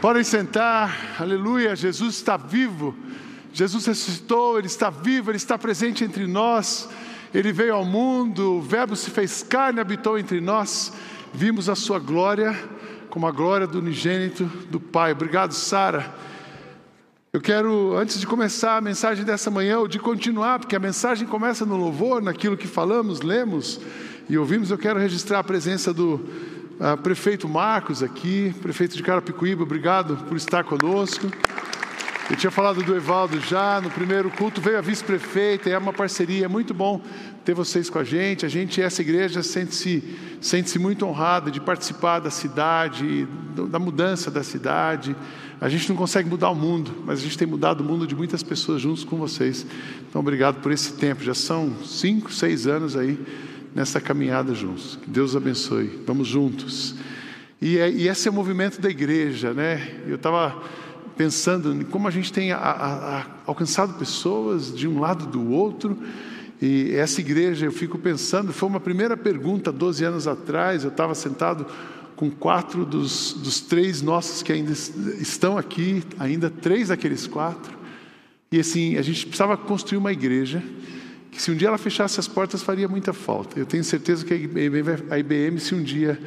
Podem sentar, aleluia. Jesus está vivo, Jesus ressuscitou, Ele está vivo, Ele está presente entre nós. Ele veio ao mundo, o Verbo se fez carne, habitou entre nós. Vimos a Sua glória, como a glória do unigênito do Pai. Obrigado, Sara. Eu quero, antes de começar a mensagem dessa manhã, ou de continuar, porque a mensagem começa no louvor, naquilo que falamos, lemos e ouvimos, eu quero registrar a presença do ah, prefeito Marcos aqui, prefeito de Carapicuíba, obrigado por estar conosco. Eu tinha falado do Evaldo já, no primeiro culto veio a vice-prefeita, é uma parceria, é muito bom ter vocês com a gente. A gente, essa igreja, sente-se sente -se muito honrada de participar da cidade, da mudança da cidade. A gente não consegue mudar o mundo, mas a gente tem mudado o mundo de muitas pessoas juntos com vocês. Então, obrigado por esse tempo. Já são cinco, seis anos aí nessa caminhada juntos. Que Deus abençoe. Vamos juntos. E, é, e esse é o movimento da igreja, né? Eu estava pensando em como a gente tem a, a, a, alcançado pessoas de um lado do outro. E essa igreja, eu fico pensando, foi uma primeira pergunta 12 anos atrás. Eu estava sentado com quatro dos, dos três nossos que ainda estão aqui, ainda três daqueles quatro. E assim, a gente precisava construir uma igreja que se um dia ela fechasse as portas faria muita falta. Eu tenho certeza que a IBM, se um dia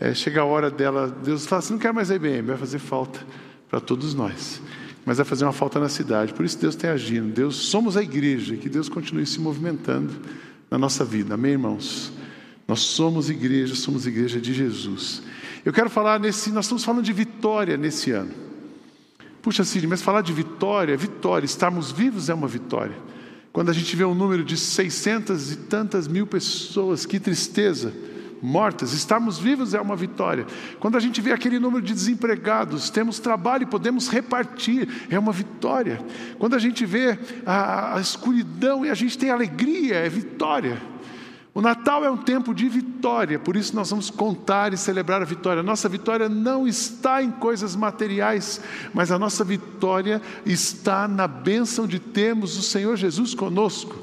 é, chegar a hora dela, Deus fala assim, não quer mais a IBM, vai fazer falta para todos nós. Mas vai fazer uma falta na cidade. Por isso Deus tem agindo. Deus, somos a igreja, que Deus continue se movimentando na nossa vida. Amém, irmãos? Nós somos igreja, somos igreja de Jesus. Eu quero falar nesse, nós estamos falando de vitória nesse ano. Puxa, Cid, mas falar de vitória, vitória, estarmos vivos é uma vitória. Quando a gente vê um número de 600 e tantas mil pessoas, que tristeza, mortas, estarmos vivos é uma vitória. Quando a gente vê aquele número de desempregados, temos trabalho e podemos repartir, é uma vitória. Quando a gente vê a, a escuridão e a gente tem alegria, é vitória. O Natal é um tempo de vitória, por isso nós vamos contar e celebrar a vitória. Nossa vitória não está em coisas materiais, mas a nossa vitória está na bênção de termos o Senhor Jesus conosco.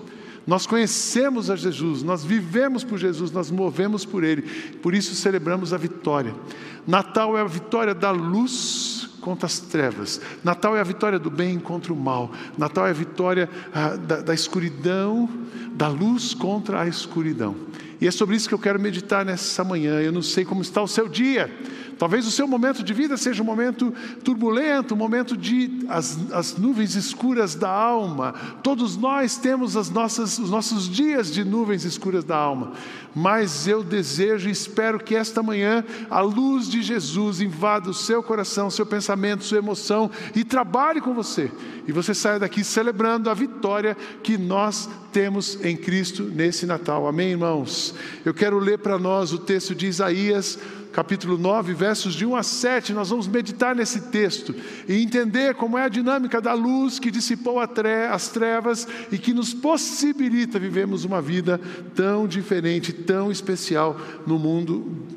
Nós conhecemos a Jesus, nós vivemos por Jesus, nós movemos por Ele, por isso celebramos a vitória. Natal é a vitória da luz contra as trevas. Natal é a vitória do bem contra o mal. Natal é a vitória ah, da, da escuridão, da luz contra a escuridão. E é sobre isso que eu quero meditar nessa manhã. Eu não sei como está o seu dia. Talvez o seu momento de vida seja um momento turbulento, um momento de as, as nuvens escuras da alma. Todos nós temos as nossas, os nossos dias de nuvens escuras da alma. Mas eu desejo e espero que esta manhã a luz de Jesus invada o seu coração, seu pensamento, sua emoção e trabalhe com você. E você saia daqui celebrando a vitória que nós temos em Cristo nesse Natal. Amém, irmãos? Eu quero ler para nós o texto de Isaías capítulo 9, versos de 1 a 7, nós vamos meditar nesse texto e entender como é a dinâmica da luz que dissipou as trevas e que nos possibilita vivermos uma vida tão diferente, tão especial no mundo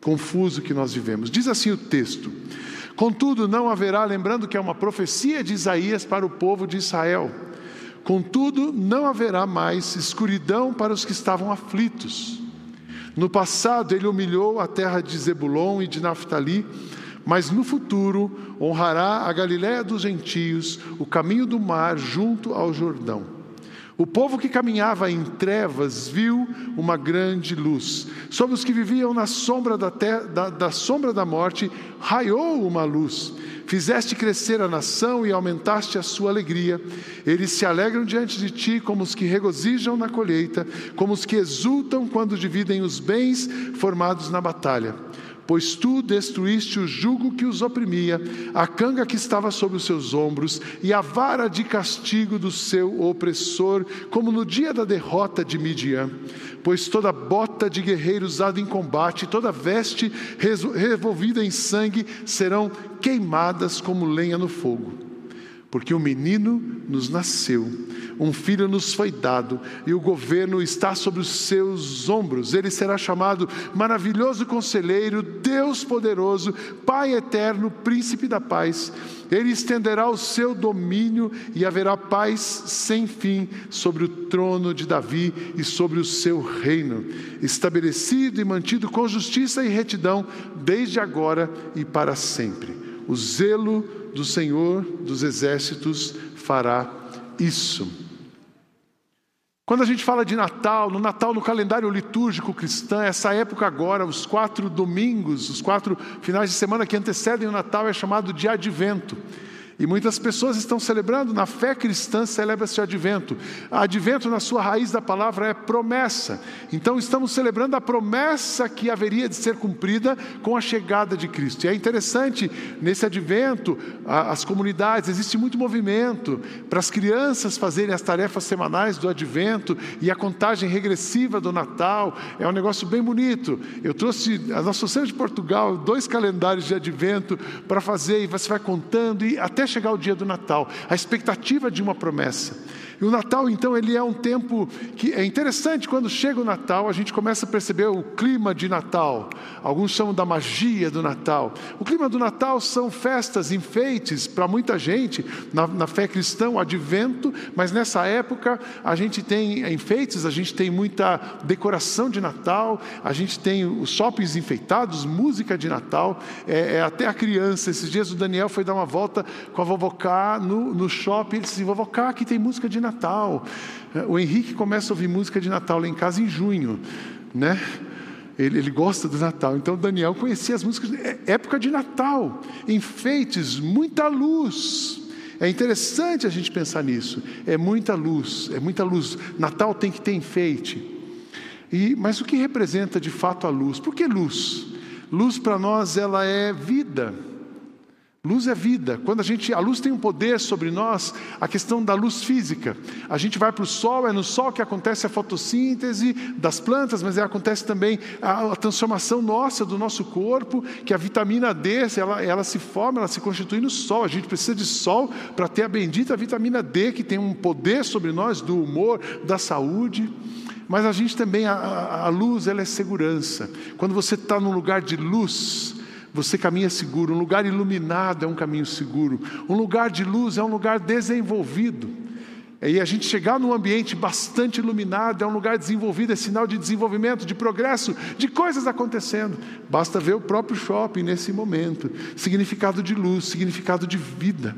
confuso que nós vivemos. Diz assim o texto: Contudo, não haverá, lembrando que é uma profecia de Isaías para o povo de Israel. Contudo, não haverá mais escuridão para os que estavam aflitos no passado, ele humilhou a terra de Zebulon e de Naphtali, mas no futuro honrará a Galiléia dos gentios, o caminho do mar junto ao Jordão. O povo que caminhava em trevas viu uma grande luz. Sobre os que viviam na sombra da, da, da sombra da morte, raiou uma luz. Fizeste crescer a nação e aumentaste a sua alegria. Eles se alegram diante de ti como os que regozijam na colheita, como os que exultam quando dividem os bens formados na batalha pois tu destruíste o jugo que os oprimia, a canga que estava sobre os seus ombros e a vara de castigo do seu opressor, como no dia da derrota de Midian. Pois toda bota de guerreiro usada em combate, toda veste revolvida em sangue serão queimadas como lenha no fogo porque um menino nos nasceu, um filho nos foi dado, e o governo está sobre os seus ombros. Ele será chamado Maravilhoso Conselheiro, Deus Poderoso, Pai Eterno, Príncipe da Paz. Ele estenderá o seu domínio e haverá paz sem fim sobre o trono de Davi e sobre o seu reino, estabelecido e mantido com justiça e retidão desde agora e para sempre O zelo do Senhor dos exércitos fará isso. Quando a gente fala de Natal, no Natal, no calendário litúrgico cristão, essa época agora, os quatro domingos, os quatro finais de semana que antecedem o Natal, é chamado de Advento. E muitas pessoas estão celebrando, na fé cristã celebra-se o advento. Advento, na sua raiz da palavra, é promessa. Então estamos celebrando a promessa que haveria de ser cumprida com a chegada de Cristo. E é interessante, nesse advento, as comunidades, existe muito movimento para as crianças fazerem as tarefas semanais do advento e a contagem regressiva do Natal. É um negócio bem bonito. Eu trouxe, a nossa de Portugal, dois calendários de advento para fazer, e você vai contando, e até chegar o dia do Natal, a expectativa de uma promessa. E o Natal, então, ele é um tempo que é interessante quando chega o Natal, a gente começa a perceber o clima de Natal. Alguns chamam da magia do Natal. O clima do Natal são festas, enfeites para muita gente na, na fé cristã, o advento, mas nessa época a gente tem enfeites, a gente tem muita decoração de Natal, a gente tem os shoppings enfeitados, música de Natal, é, é até a criança. Esses dias o Daniel foi dar uma volta com a vovocá no, no shopping, ele disse: Vovocá, aqui tem música de Natal. Natal. O Henrique começa a ouvir música de Natal lá em casa em junho, né? Ele, ele, gosta do Natal. Então Daniel conhecia as músicas, é época de Natal, enfeites, muita luz. É interessante a gente pensar nisso. É muita luz, é muita luz. Natal tem que ter enfeite. E, mas o que representa de fato a luz? Por que luz? Luz para nós ela é vida. Luz é vida. Quando a gente, a luz tem um poder sobre nós, a questão da luz física. A gente vai para o sol, é no sol que acontece a fotossíntese das plantas, mas acontece também a, a transformação nossa do nosso corpo, que a vitamina D, ela, ela se forma, ela se constitui no sol. A gente precisa de sol para ter a bendita vitamina D, que tem um poder sobre nós do humor, da saúde. Mas a gente também, a, a luz, ela é segurança. Quando você está num lugar de luz, você caminha seguro. Um lugar iluminado é um caminho seguro. Um lugar de luz é um lugar desenvolvido. E a gente chegar num ambiente bastante iluminado é um lugar desenvolvido, é sinal de desenvolvimento, de progresso, de coisas acontecendo. Basta ver o próprio shopping nesse momento. Significado de luz, significado de vida.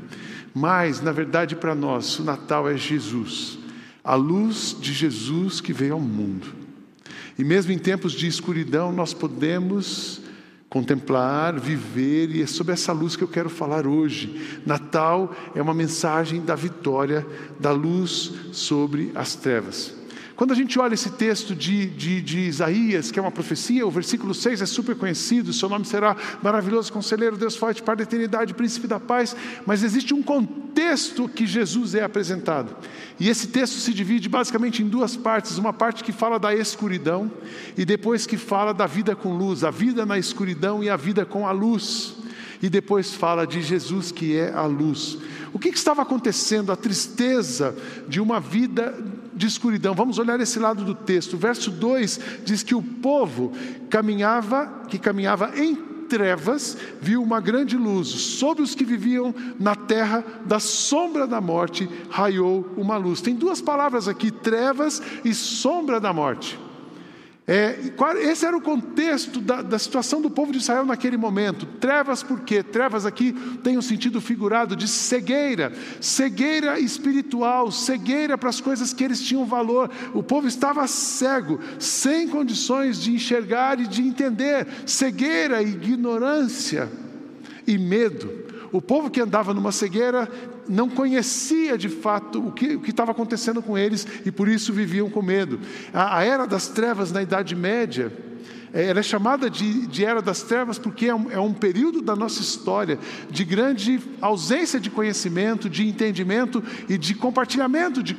Mas, na verdade, para nós, o Natal é Jesus. A luz de Jesus que veio ao mundo. E mesmo em tempos de escuridão, nós podemos contemplar, viver, e é sobre essa luz que eu quero falar hoje. Natal é uma mensagem da vitória da luz sobre as trevas. Quando a gente olha esse texto de, de, de, Isaías, que é uma profecia, o versículo 6 é super conhecido: seu nome será maravilhoso conselheiro, Deus forte, Pai da eternidade, príncipe da paz. Mas existe um contexto que Jesus é apresentado. E esse texto se divide basicamente em duas partes: uma parte que fala da escuridão, e depois que fala da vida com luz, a vida na escuridão e a vida com a luz. E depois fala de Jesus que é a luz. O que, que estava acontecendo? A tristeza de uma vida de escuridão. Vamos olhar esse lado do texto. verso 2 diz que o povo caminhava, que caminhava em trevas, viu uma grande luz. Sobre os que viviam na terra da sombra da morte, raiou uma luz. Tem duas palavras aqui: trevas e sombra da morte. É, esse era o contexto da, da, situação do povo de Israel naquele momento. Trevas, por quê? Trevas aqui tem um sentido figurado de cegueira, cegueira espiritual, cegueira para as coisas que eles tinham valor. O povo estava cego, sem condições de enxergar e de entender, cegueira, ignorância e medo. O povo que andava numa cegueira não conhecia de fato o que, estava acontecendo com eles e por isso viviam com medo. A, a era das trevas na Idade Média é, ela é chamada de, de Era das Trevas porque é um, é um, período da nossa história de grande ausência de conhecimento, de entendimento e de compartilhamento de,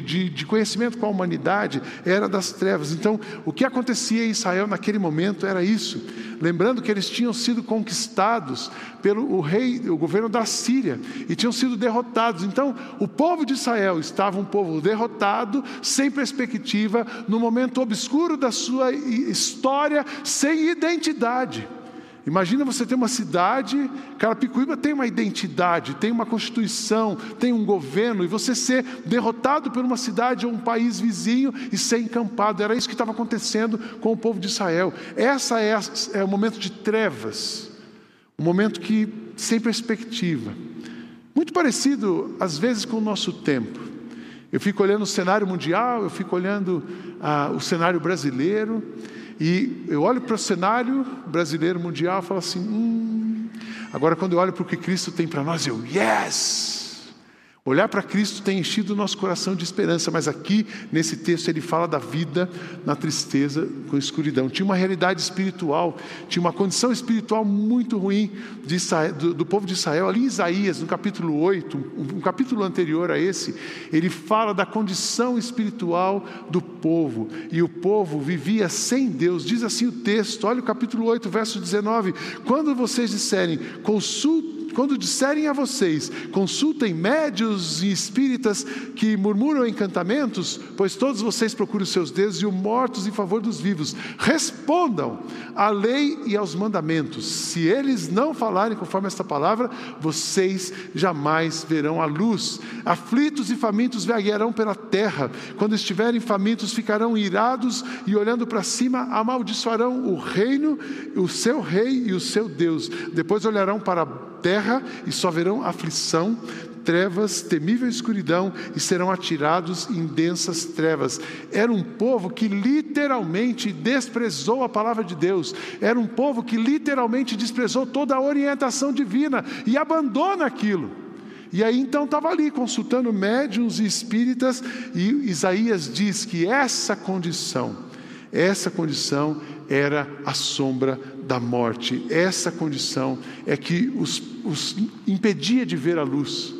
de, de conhecimento com a humanidade. Era das Trevas. Então, o que acontecia em Israel naquele momento era isso. Lembrando que eles tinham sido conquistados pelo o rei, o governo da Síria, e tinham sido derrotados. Então, o povo de Israel estava um povo derrotado, sem perspectiva, no momento obscuro da sua história sem identidade. Imagina você ter uma cidade, Carapicuíba tem uma identidade, tem uma constituição, tem um governo, e você ser derrotado por uma cidade ou um país vizinho e ser encampado. Era isso que estava acontecendo com o povo de Israel. Essa é, é o momento de trevas, um momento que sem perspectiva. Muito parecido, às vezes, com o nosso tempo. Eu fico olhando o cenário mundial, eu fico olhando ah, o cenário brasileiro, e eu olho para o cenário brasileiro mundial e falo assim: hum. agora, quando eu olho para o que Cristo tem para nós, eu, yes! Olhar para Cristo tem enchido o nosso coração de esperança, mas aqui nesse texto ele fala da vida na tristeza com escuridão. Tinha uma realidade espiritual, tinha uma condição espiritual muito ruim Israel, do, do, povo de Israel. Ali em Isaías, no capítulo 8, um, um capítulo anterior a esse, ele fala da condição espiritual do povo. E o povo vivia sem Deus. Diz assim o texto, olha o capítulo 8, verso 19: Quando vocês disserem, consultem quando disserem a vocês, consultem médios e espíritas que murmuram encantamentos, pois todos vocês procuram os seus deuses e os mortos em favor dos vivos, respondam à lei e aos mandamentos. Se eles não falarem conforme esta palavra, vocês jamais verão a luz. Aflitos e famintos vaguearão pela terra. Quando estiverem famintos, ficarão irados e olhando para cima, amaldiçoarão o reino, o seu rei e o seu Deus. Depois olharão para terra e só verão aflição, trevas, temível escuridão e serão atirados em densas trevas. Era um povo que literalmente desprezou a palavra de Deus, era um povo que literalmente desprezou toda a orientação divina e abandona aquilo. E aí então estava ali consultando médiums e espíritas, e Isaías diz que essa condição, essa condição era a sombra da morte. Essa condição é que os, os impedia de ver a luz.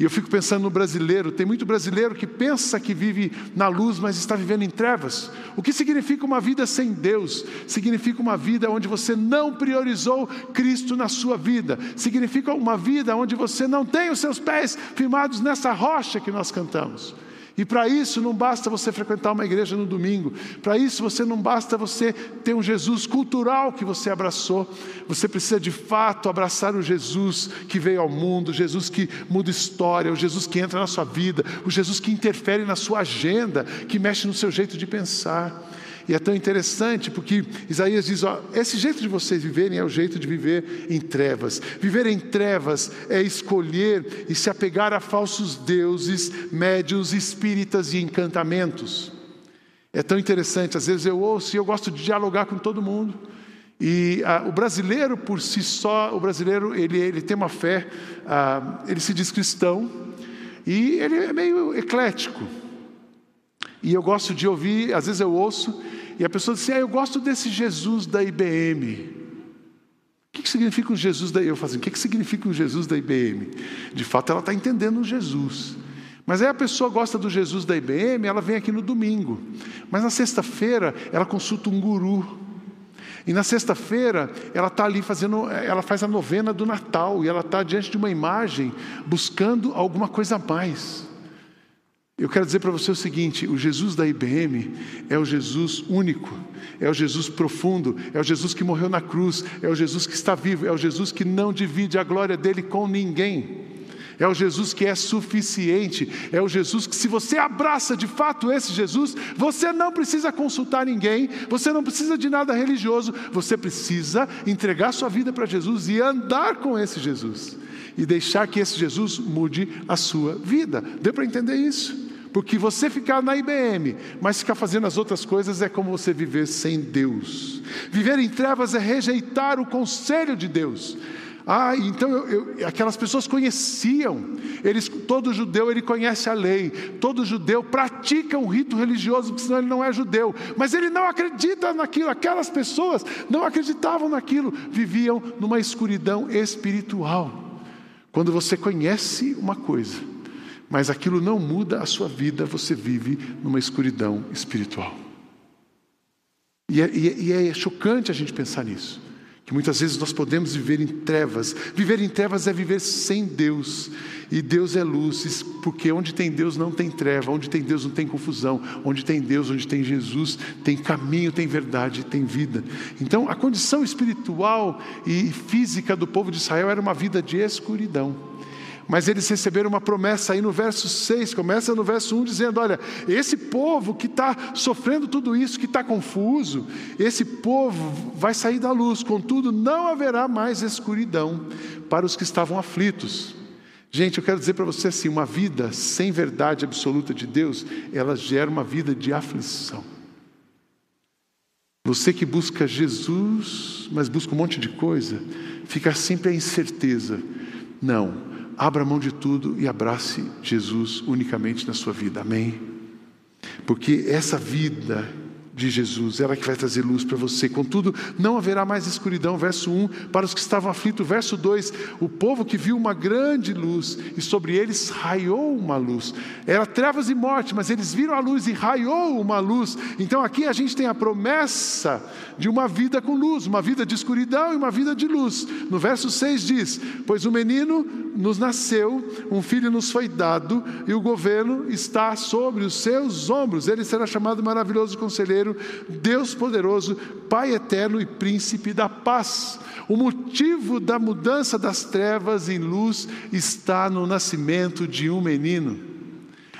E eu fico pensando no brasileiro, tem muito brasileiro que pensa que vive na luz, mas está vivendo em trevas. O que significa uma vida sem Deus? Significa uma vida onde você não priorizou Cristo na sua vida. Significa uma vida onde você não tem os seus pés firmados nessa rocha que nós cantamos. E para isso não basta você frequentar uma igreja no domingo, para isso você não basta você ter um Jesus cultural que você abraçou, você precisa de fato abraçar o Jesus que veio ao mundo, o Jesus que muda história, o Jesus que entra na sua vida, o Jesus que interfere na sua agenda, que mexe no seu jeito de pensar. E é tão interessante porque Isaías diz: ó, esse jeito de vocês viverem é o jeito de viver em trevas. Viver em trevas é escolher e se apegar a falsos deuses, médios, espíritas e encantamentos. É tão interessante, às vezes eu ouço e eu gosto de dialogar com todo mundo. E ah, o brasileiro por si só, o brasileiro ele, ele tem uma fé, ah, ele se diz cristão e ele é meio eclético. E eu gosto de ouvir, às vezes eu ouço, e a pessoa diz assim: ah, eu gosto desse Jesus da IBM. O que, que significa um Jesus da Eu falo assim, o que, que significa um Jesus da IBM? De fato, ela está entendendo um Jesus. Mas aí a pessoa gosta do Jesus da IBM, ela vem aqui no domingo. Mas na sexta-feira, ela consulta um guru. E na sexta-feira, ela está ali fazendo, ela faz a novena do Natal, e ela está diante de uma imagem, buscando alguma coisa a mais. Eu quero dizer para você o seguinte: o Jesus da IBM é o Jesus único, é o Jesus profundo, é o Jesus que morreu na cruz, é o Jesus que está vivo, é o Jesus que não divide a glória dele com ninguém. É o Jesus que é suficiente, é o Jesus que, se você abraça de fato esse Jesus, você não precisa consultar ninguém, você não precisa de nada religioso, você precisa entregar sua vida para Jesus e andar com esse Jesus, e deixar que esse Jesus mude a sua vida. Deu para entender isso? Porque você ficar na IBM, mas ficar fazendo as outras coisas é como você viver sem Deus. Viver em trevas é rejeitar o conselho de Deus. Ah, então eu, eu, aquelas pessoas conheciam. Eles, todo judeu ele conhece a lei. Todo judeu pratica um rito religioso, porque senão ele não é judeu. Mas ele não acredita naquilo. Aquelas pessoas não acreditavam naquilo. Viviam numa escuridão espiritual. Quando você conhece uma coisa, mas aquilo não muda a sua vida, você vive numa escuridão espiritual. E é, e é, é chocante a gente pensar nisso, que muitas vezes nós podemos viver em trevas. Viver em trevas é viver sem Deus, e Deus é luz, porque onde tem Deus não tem treva, onde tem Deus não tem confusão, onde tem Deus, onde tem Jesus, tem caminho, tem verdade, tem vida. Então, a condição espiritual e física do povo de Israel era uma vida de escuridão. Mas eles receberam uma promessa aí no verso 6, começa no verso 1 dizendo: Olha, esse povo que está sofrendo tudo isso, que está confuso, esse povo vai sair da luz, contudo, não haverá mais escuridão para os que estavam aflitos. Gente, eu quero dizer para você assim: uma vida sem verdade absoluta de Deus, ela gera uma vida de aflição. Você que busca Jesus, mas busca um monte de coisa, fica sempre a incerteza. Não, abra mão de tudo e abrace Jesus unicamente na sua vida. Amém? Porque essa vida de Jesus, ela que vai trazer luz para você. Contudo, não haverá mais escuridão, verso 1, para os que estavam aflitos, verso 2, o povo que viu uma grande luz e sobre eles raiou uma luz. Era trevas e morte, mas eles viram a luz e raiou uma luz. Então aqui a gente tem a promessa de uma vida com luz, uma vida de escuridão e uma vida de luz. No verso 6 diz: Pois o menino nos nasceu, um filho nos foi dado, e o governo está sobre os seus ombros. Ele será chamado maravilhoso conselheiro, Deus poderoso, Pai eterno e príncipe da paz. O motivo da mudança das trevas em luz está no nascimento de um menino.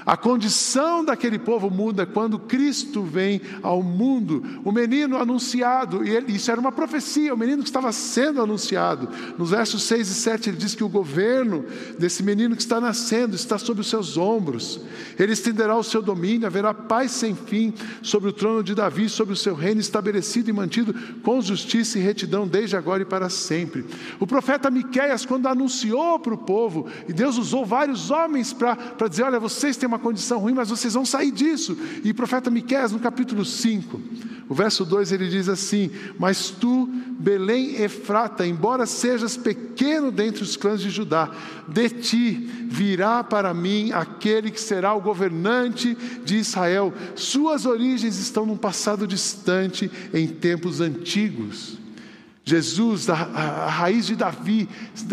A condição daquele povo muda quando Cristo vem ao mundo. O menino anunciado, e ele, isso era uma profecia, o menino que estava sendo anunciado. Nos versos 6 e 7 ele diz que o governo desse menino que está nascendo está sobre os seus ombros. Ele estenderá o seu domínio, haverá paz sem fim sobre o trono de Davi, sobre o seu reino estabelecido e mantido com justiça e retidão desde agora e para sempre. O profeta Miqueias, quando anunciou para o povo, e Deus usou vários homens para dizer: Olha, vocês têm uma condição ruim, mas vocês vão sair disso. E o profeta Miqueias, no capítulo 5, o verso 2, ele diz assim: Mas tu, Belém Efrata, embora sejas pequeno dentre os clãs de Judá, de ti virá para mim aquele que será o governante de Israel. Suas origens estão num passado distante, em tempos antigos. Jesus, a, a, raiz de Davi,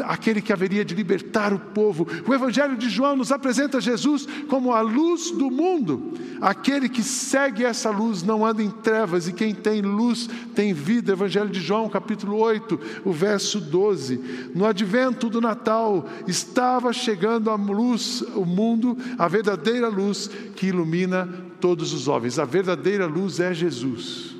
aquele que haveria de libertar o povo. O Evangelho de João nos apresenta Jesus como a luz do mundo. Aquele que segue essa luz não anda em trevas, e quem tem luz tem vida. Evangelho de João, capítulo 8, o verso 12. No advento do Natal, estava chegando a luz, o mundo, a verdadeira luz que ilumina todos os homens. A verdadeira luz é Jesus.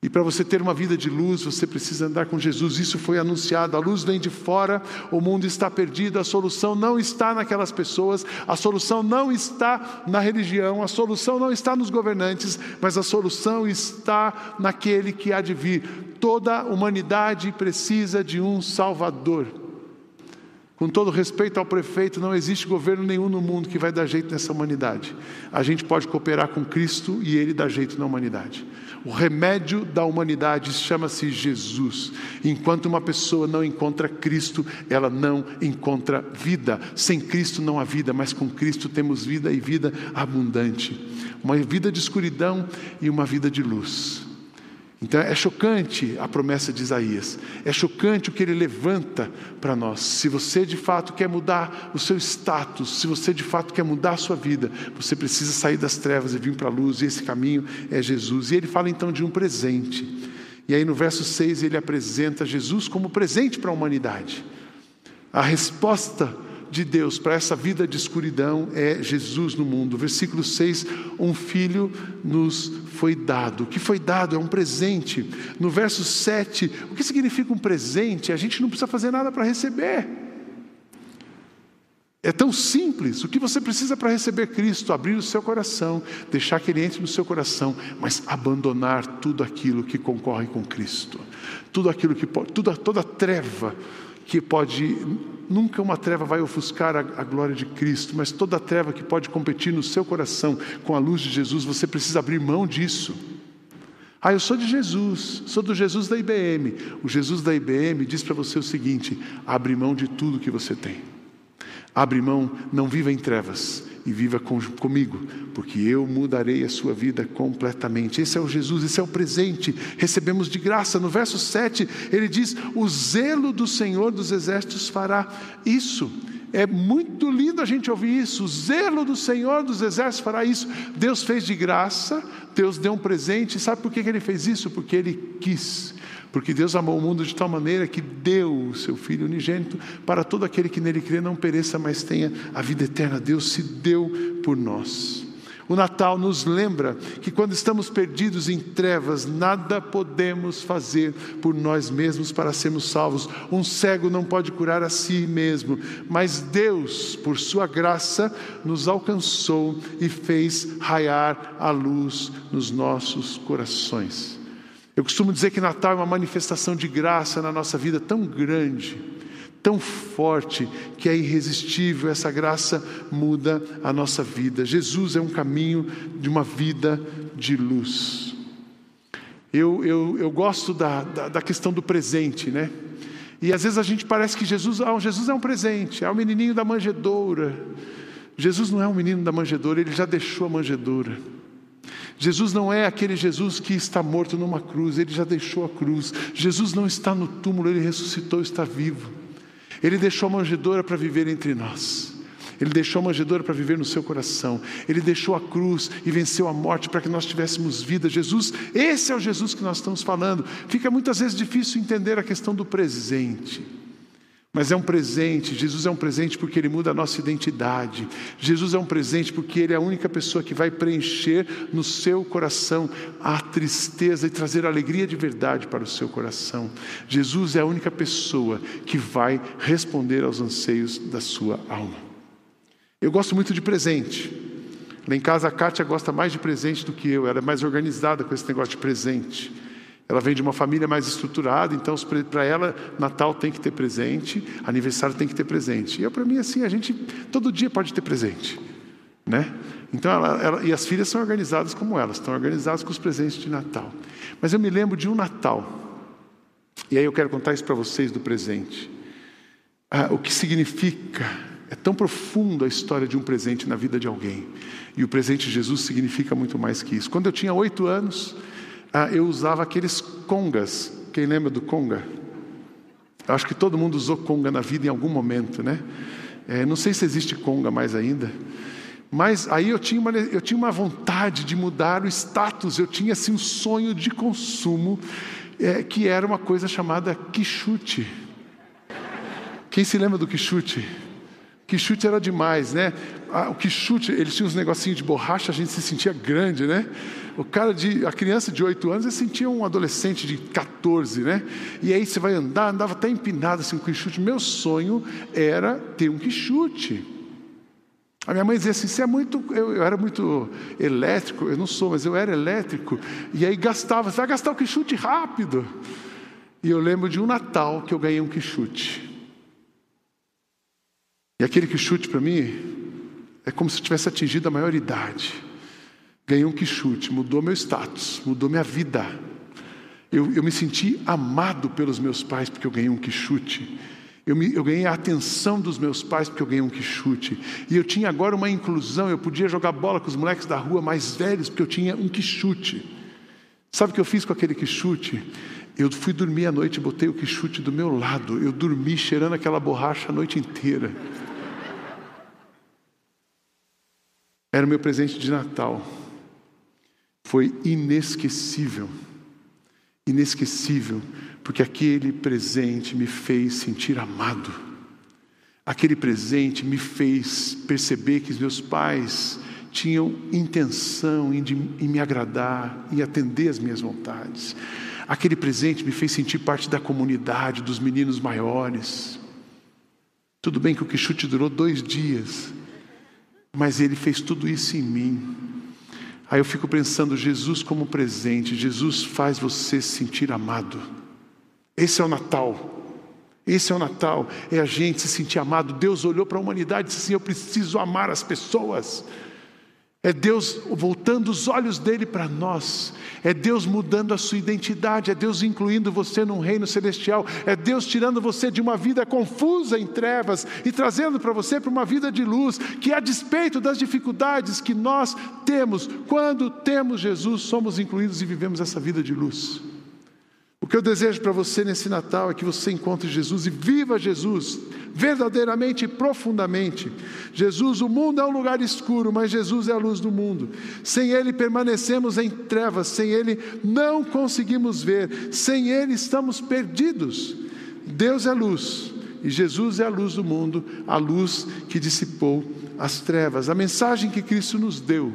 E para você ter uma vida de luz, você precisa andar com Jesus. Isso foi anunciado. A luz vem de fora, o mundo está perdido. A solução não está naquelas pessoas, a solução não está na religião, a solução não está nos governantes, mas a solução está naquele que há de vir. Toda a humanidade precisa de um Salvador. Com todo respeito ao prefeito, não existe governo nenhum no mundo que vai dar jeito nessa humanidade. A gente pode cooperar com Cristo e Ele dá jeito na humanidade. O remédio da humanidade chama-se Jesus. Enquanto uma pessoa não encontra Cristo, ela não encontra vida. Sem Cristo não há vida, mas com Cristo temos vida e vida abundante. Uma vida de escuridão e uma vida de luz. Então é chocante a promessa de Isaías, é chocante o que ele levanta para nós. Se você de fato quer mudar o seu status, se você de fato quer mudar a sua vida, você precisa sair das trevas e vir para a luz, e esse caminho é Jesus. E ele fala então de um presente. E aí no verso 6 ele apresenta Jesus como presente para a humanidade. A resposta de Deus para essa vida de escuridão é Jesus no mundo. Versículo 6: Um filho nos foi dado. O que foi dado é um presente. No verso 7, o que significa um presente? A gente não precisa fazer nada para receber. É tão simples. O que você precisa para receber Cristo? Abrir o seu coração, deixar que Ele entre no seu coração, mas abandonar tudo aquilo que concorre com Cristo, tudo aquilo que pode, toda, toda treva que pode, nunca uma treva vai ofuscar a, a, glória de Cristo, mas toda treva que pode competir no seu coração com a luz de Jesus, você precisa abrir mão disso. Ah, eu sou de Jesus, sou do Jesus da IBM. O Jesus da IBM diz para você o seguinte: abre mão de tudo que você tem. Abre mão, não viva em trevas e viva com, comigo, porque eu mudarei a sua vida completamente. Esse é o Jesus, esse é o presente, recebemos de graça. No verso 7, ele diz: O zelo do Senhor dos Exércitos fará isso. É muito lindo a gente ouvir isso. O zelo do Senhor dos Exércitos fará isso. Deus fez de graça, Deus deu um presente. Sabe por que ele fez isso? Porque ele quis Porque Deus amou o mundo de tal maneira que deu o seu Filho unigênito para todo aquele que nele crê não pereça, mas tenha a vida eterna. Deus se deu por nós. O Natal nos lembra que quando estamos perdidos em trevas, nada podemos fazer por nós mesmos para sermos salvos. Um cego não pode curar a si mesmo, mas Deus, por sua graça, nos alcançou e fez raiar a luz nos nossos corações. Eu costumo dizer que Natal é uma manifestação de graça na nossa vida tão grande tão forte que é irresistível, essa graça muda a nossa vida. Jesus é um caminho de uma vida de luz. Eu, eu, eu gosto da, da, da questão do presente, né? E às vezes a gente parece que Jesus, ah, Jesus é um presente, é o menininho da manjedoura. Jesus não é um menino da manjedoura, ele já deixou a manjedoura. Jesus não é aquele Jesus que está morto numa cruz, ele já deixou a cruz. Jesus não está no túmulo, ele ressuscitou, está vivo. Ele deixou a manjedoura para viver entre nós. Ele deixou a manjedoura para viver no seu coração. Ele deixou a cruz e venceu a morte para que nós tivéssemos vida. Jesus, esse é o Jesus que nós estamos falando. Fica muitas vezes difícil entender a questão do presente. Mas é um presente, Jesus é um presente porque Ele muda a nossa identidade. Jesus é um presente porque Ele é a única pessoa que vai preencher no seu coração a tristeza e trazer alegria de verdade para o seu coração. Jesus é a única pessoa que vai responder aos anseios da sua alma. Eu gosto muito de presente. Lá em casa a Kátia gosta mais de presente do que eu, ela é mais organizada com esse negócio de presente. Ela vem de uma família mais estruturada, então para ela Natal tem que ter presente, aniversário tem que ter presente. E para mim assim a gente todo dia pode ter presente, né? Então ela, ela, e as filhas são organizadas como elas, estão organizadas com os presentes de Natal. Mas eu me lembro de um Natal e aí eu quero contar isso para vocês do presente. Ah, o que significa é tão profundo a história de um presente na vida de alguém. E o presente de Jesus significa muito mais que isso. Quando eu tinha oito anos, ah, eu usava aqueles congas. Quem lembra do conga? Acho que todo mundo usou conga na vida em algum momento, né? É, não sei se existe conga mais ainda. Mas aí eu tinha, uma, eu tinha uma vontade de mudar o status, eu tinha assim um sonho de consumo, é, que era uma coisa chamada quichute. Quem se lembra do quichute? Quichute era demais, né? Ah, o quichute, eles tinham uns negocinhos de borracha, a gente se sentia grande, né? O cara de, a criança de 8 anos, ele sentia um adolescente de 14, né? E aí você vai andar, andava até empinado assim com quichute. Meu sonho era ter um quichute. A minha mãe dizia assim: você é muito. Eu, eu, era muito elétrico, eu não sou, mas eu era elétrico. E aí gastava, você vai gastar o quichute rápido. E eu lembro de um Natal que eu ganhei um quichute. E aquele quichute para mim é como se eu tivesse atingido a maioridade. Ganhei um quichute, mudou meu status, mudou minha vida. Eu, eu me senti amado pelos meus pais porque eu ganhei um quichute. Eu, me, eu, ganhei a atenção dos meus pais porque eu ganhei um quichute. E eu tinha agora uma inclusão, eu podia jogar bola com os moleques da rua mais velhos porque eu tinha um quichute. Sabe o que eu fiz com aquele quichute? Eu fui dormir à noite e botei o quichute do meu lado. Eu dormi cheirando aquela borracha a noite inteira. Era o meu presente de Natal foi inesquecível. Inesquecível, porque aquele presente me fez sentir amado. Aquele presente me fez perceber que os meus pais tinham intenção em, de, em me agradar e atender às minhas vontades. Aquele presente me fez sentir parte da comunidade, dos meninos maiores. Tudo bem que o Quixute durou dois dias, mas ele fez tudo isso em mim. Aí eu fico pensando, Jesus como presente, Jesus faz você se sentir amado. Esse é o Natal. Esse é o Natal, é a gente se sentir amado. Deus olhou para a humanidade e disse assim: Eu preciso amar as pessoas. É Deus voltando os olhos dele para nós, é Deus mudando a sua identidade, é Deus incluindo você num reino celestial, é Deus tirando você de uma vida confusa em trevas e trazendo para você para uma vida de luz, que a despeito das dificuldades que nós temos, quando temos Jesus, somos incluídos e vivemos essa vida de luz. O que eu desejo para você nesse Natal é que você encontre Jesus e viva Jesus verdadeiramente e profundamente. Jesus, o mundo é um lugar escuro, mas Jesus é a luz do mundo. Sem Ele permanecemos em trevas, sem Ele não conseguimos ver, sem Ele estamos perdidos. Deus é luz e Jesus é a luz do mundo, a luz que dissipou as trevas. A mensagem que Cristo nos deu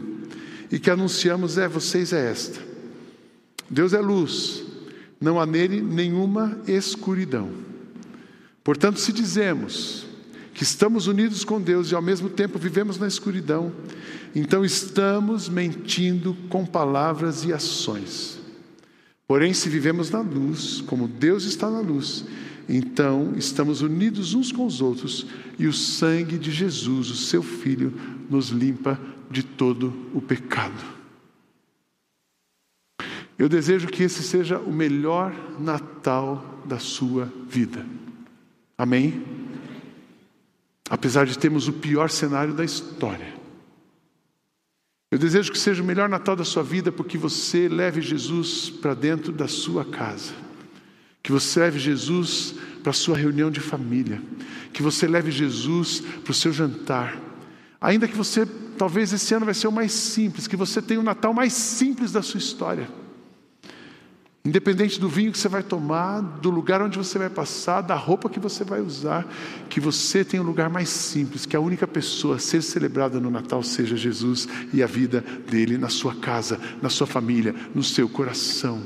e que anunciamos é: vocês é esta. Deus é luz, não há nele nenhuma escuridão. Portanto, se dizemos que estamos unidos com Deus e ao mesmo tempo vivemos na escuridão, então estamos mentindo com palavras e ações. Porém, se vivemos na luz, como Deus está na luz, então estamos unidos uns com os outros e o sangue de Jesus, o seu Filho, nos limpa de todo o pecado. Eu desejo que esse seja o melhor Natal da sua vida. Amém? Apesar de termos o pior cenário da história. Eu desejo que seja o melhor Natal da sua vida porque você leve Jesus para dentro da sua casa. Que você leve Jesus para a sua reunião de família. Que você leve Jesus para o seu jantar. Ainda que você, talvez esse ano vai ser o mais simples, que você tenha o Natal mais simples da sua história. Independente do vinho que você vai tomar, do lugar onde você vai passar, da roupa que você vai usar, que você tenha um lugar mais simples, que a única pessoa a ser celebrada no Natal seja Jesus e a vida dele na sua casa, na sua família, no seu coração.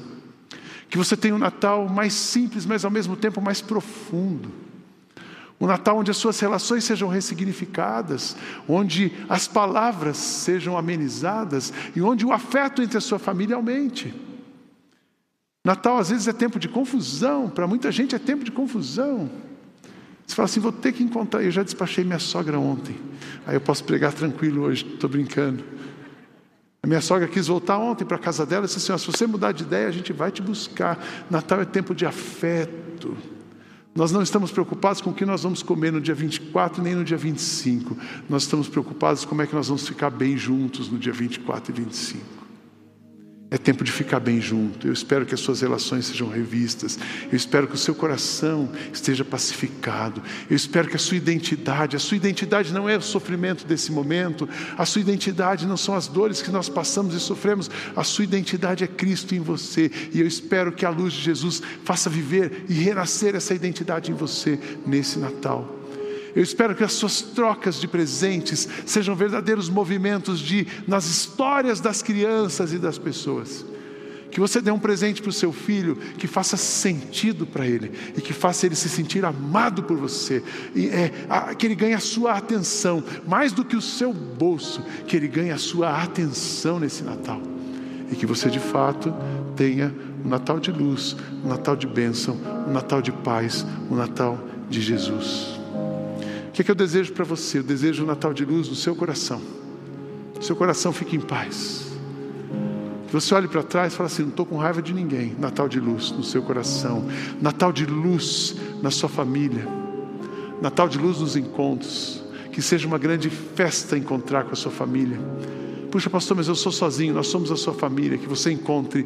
Que você tenha um Natal mais simples, mas ao mesmo tempo mais profundo. Um Natal onde as suas relações sejam ressignificadas, onde as palavras sejam amenizadas e onde o afeto entre a sua família aumente. Natal às vezes é tempo de confusão, para muita gente é tempo de confusão. Você fala assim, vou ter que encontrar. Eu já despachei minha sogra ontem, aí eu posso pregar tranquilo hoje, estou brincando. A minha sogra quis voltar ontem para a casa dela e disse assim: se você mudar de ideia, a gente vai te buscar. Natal é tempo de afeto. Nós não estamos preocupados com o que nós vamos comer no dia 24 nem no dia 25. Nós estamos preocupados com como é que nós vamos ficar bem juntos no dia 24 e 25. É tempo de ficar bem junto. Eu espero que as suas relações sejam revistas. Eu espero que o seu coração esteja pacificado. Eu espero que a sua identidade, a sua identidade não é o sofrimento desse momento, a sua identidade não são as dores que nós passamos e sofremos, a sua identidade é Cristo em você. E eu espero que a luz de Jesus faça viver e renascer essa identidade em você nesse Natal. Eu espero que as suas trocas de presentes sejam verdadeiros movimentos de nas histórias das crianças e das pessoas. Que você dê um presente para o seu filho que faça sentido para ele e que faça ele se sentir amado por você, e, é, a, que ele ganhe a sua atenção, mais do que o seu bolso, que ele ganhe a sua atenção nesse Natal. E que você de fato tenha um Natal de luz, um Natal de bênção, um Natal de paz, um Natal de Jesus que, é que eu desejo para você? Eu desejo um Natal de luz no seu coração. Seu coração fique em paz. Que você olhe para trás e fale assim: não estou com raiva de ninguém. Natal de luz no seu coração. Natal de luz na sua família. Natal de luz nos encontros. Que seja uma grande festa encontrar com a sua família. Puxa, pastor, mas eu sou sozinho, nós somos a sua família. Que você encontre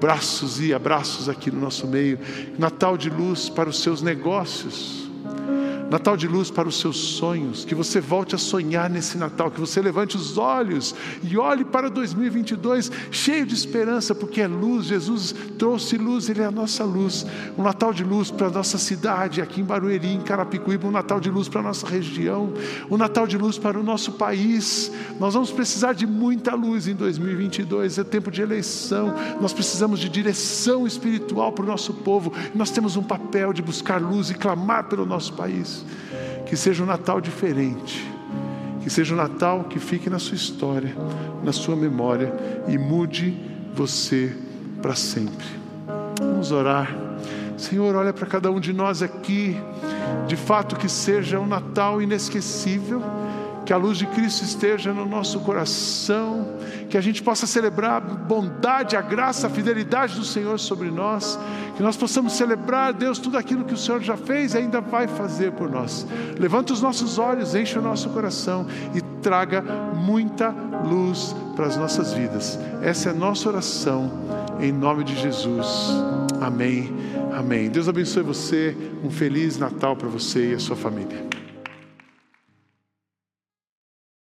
braços e abraços aqui no nosso meio. Natal de luz para os seus negócios Natal de luz para os seus sonhos, que você volte a sonhar nesse Natal, que você levante os olhos e olhe para 2022 cheio de esperança, porque é luz, Jesus trouxe luz, Ele é a nossa luz. Um Natal de luz para a nossa cidade, aqui em Barueri, em Carapicuíba, um Natal de luz para a nossa região, um Natal de luz para o nosso país. Nós vamos precisar de muita luz em 2022, é tempo de eleição, nós precisamos de direção espiritual para o nosso povo, nós temos um papel de buscar luz e clamar pelo nosso país. Que seja um Natal diferente. Que seja um Natal que fique na sua história, na sua memória e mude você para sempre. Vamos orar. Senhor, olha para cada um de nós aqui. De fato, que seja um Natal inesquecível que a luz de Cristo esteja no nosso coração, que a gente possa celebrar a bondade, a graça, a fidelidade do Senhor sobre nós, que nós possamos celebrar, Deus, tudo aquilo que o Senhor já fez e ainda vai fazer por nós. Levanta os nossos olhos, enche o nosso coração e traga muita luz para as nossas vidas. Essa é a nossa oração, em nome de Jesus. Amém. Amém. Deus abençoe você. Um feliz Natal para você e a sua família.